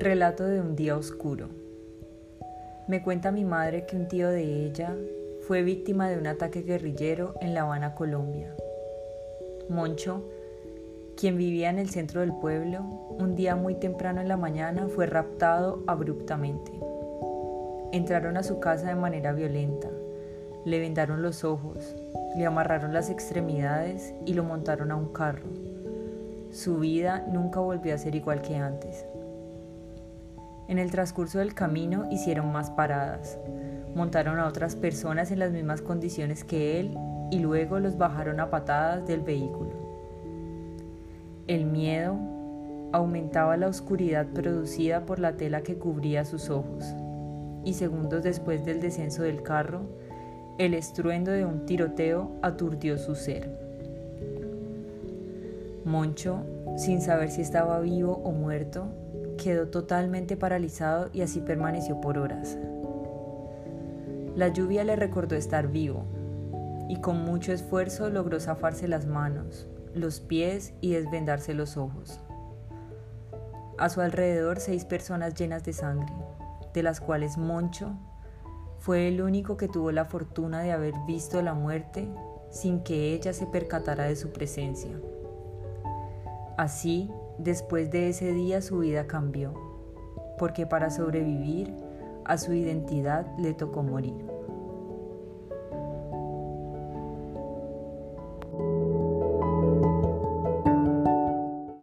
Relato de un día oscuro. Me cuenta mi madre que un tío de ella fue víctima de un ataque guerrillero en La Habana, Colombia. Moncho, quien vivía en el centro del pueblo, un día muy temprano en la mañana fue raptado abruptamente. Entraron a su casa de manera violenta, le vendaron los ojos, le amarraron las extremidades y lo montaron a un carro. Su vida nunca volvió a ser igual que antes. En el transcurso del camino hicieron más paradas, montaron a otras personas en las mismas condiciones que él y luego los bajaron a patadas del vehículo. El miedo aumentaba la oscuridad producida por la tela que cubría sus ojos, y segundos después del descenso del carro, el estruendo de un tiroteo aturdió su ser. Moncho, sin saber si estaba vivo o muerto, quedó totalmente paralizado y así permaneció por horas. La lluvia le recordó estar vivo y con mucho esfuerzo logró zafarse las manos, los pies y desvendarse los ojos. A su alrededor seis personas llenas de sangre, de las cuales Moncho fue el único que tuvo la fortuna de haber visto la muerte sin que ella se percatara de su presencia. Así, Después de ese día su vida cambió, porque para sobrevivir a su identidad le tocó morir.